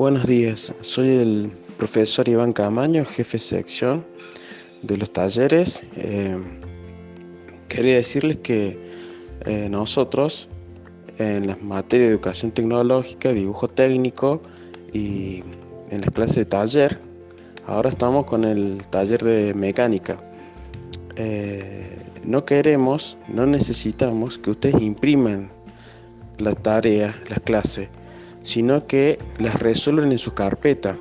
Buenos días, soy el profesor Iván Camaño, jefe de sección de los talleres. Eh, quería decirles que eh, nosotros en las materias de educación tecnológica, dibujo técnico y en las clases de taller, ahora estamos con el taller de mecánica. Eh, no queremos, no necesitamos que ustedes impriman la tarea, las clases sino que las resuelven en su carpeta.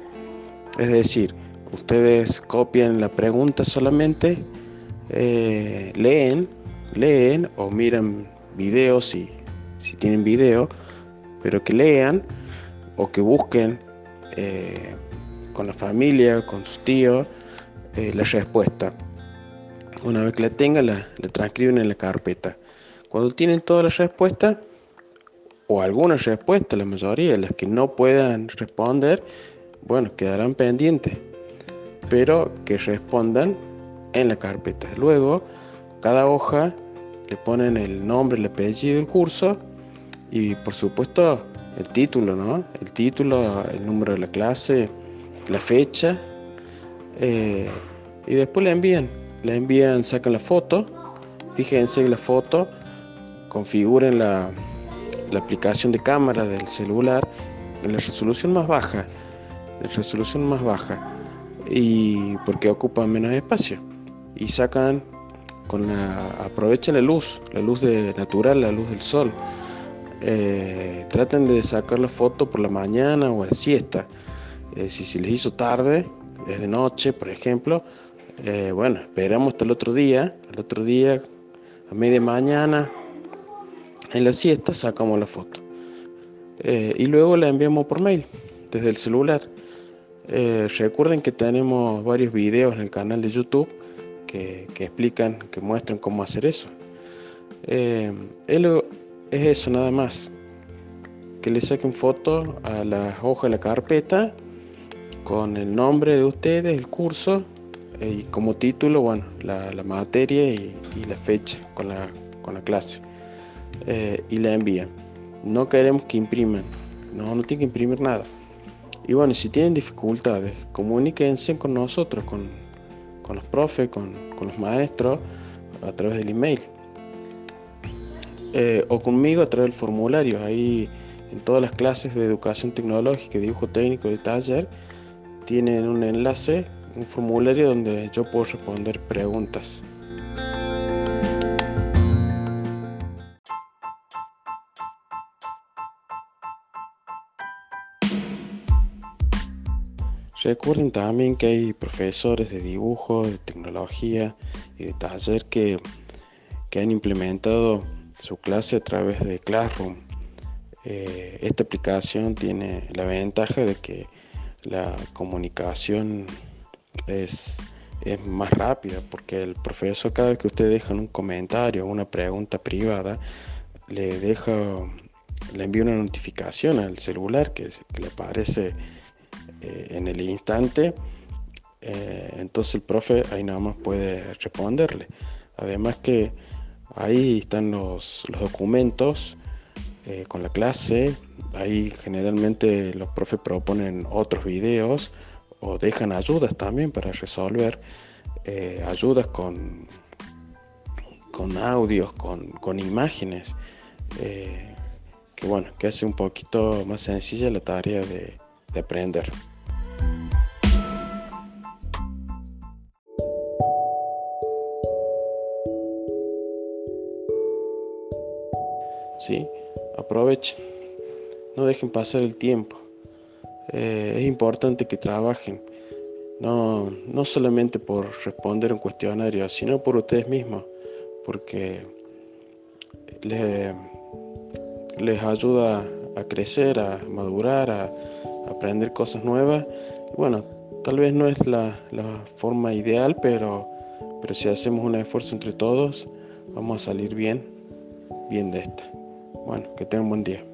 Es decir, ustedes copian la pregunta solamente, eh, leen, leen o miran videos si, si tienen video, pero que lean o que busquen eh, con la familia, con sus tíos, eh, la respuesta. Una vez que la tengan, la, la transcriben en la carpeta. Cuando tienen toda la respuesta, o algunas respuestas, la mayoría, las que no puedan responder, bueno, quedarán pendientes, pero que respondan en la carpeta. Luego, cada hoja le ponen el nombre, el apellido del curso y por supuesto el título, ¿no? El título, el número de la clase, la fecha eh, y después la envían. La envían, sacan la foto, fíjense la foto, configuren la, la aplicación de cámara del celular en la resolución más baja, la resolución más baja, y porque ocupa menos espacio. Y sacan con la, aprovechan la luz, la luz de natural, la luz del sol. Eh, traten de sacar la foto por la mañana o a la siesta. Eh, si se les hizo tarde, desde noche, por ejemplo, eh, bueno, esperamos hasta el otro día, el otro día a media mañana en la siesta sacamos la foto eh, y luego la enviamos por mail desde el celular. Eh, recuerden que tenemos varios videos en el canal de YouTube que, explican, que muestran cómo hacer eso. Eh, es eso nada más. Que le saquen foto a la hoja de la carpeta con el nombre de ustedes, el curso y como título, bueno, la, materia y, la fecha con la, con la clase. Eh, y la envían. No queremos que impriman, no, no tienen que imprimir nada. Y bueno, si tienen dificultades, comuníquense con nosotros, con, los profes, con, los maestros, a través del email. Eh, o conmigo a través del formulario. Ahí en todas las clases de educación tecnológica, dibujo técnico de taller, tienen un enlace, un formulario donde yo puedo responder preguntas. Recuerden también que hay profesores de dibujo, de tecnología y de taller que, han implementado su clase a través de Classroom. Eh, esta aplicación tiene la ventaja de que la comunicación es, es más rápida porque el profesor cada vez que usted deja un comentario o una pregunta privada le deja le envía una notificación al celular que, que le aparece eh, en el instante, eh, entonces el profe ahí nada más puede responderle. Además que ahí están los, documentos eh, con la clase, ahí generalmente los profes proponen otros videos o dejan ayudas también para resolver, ayudas con, con audios, con, imágenes, que bueno, que hace un poquito más sencilla la tarea de aprender. ¿sí? Aprovechen, no dejen pasar el tiempo. Eh, es importante que trabajen, no, no solamente por responder un cuestionario, sino por ustedes mismos, porque les, les ayuda a crecer, a madurar, a, aprender cosas nuevas. Bueno, tal vez no es la, la forma ideal, pero, pero si hacemos un esfuerzo entre todos, vamos a salir bien, bien de esta. Bueno, que tengan un buen día.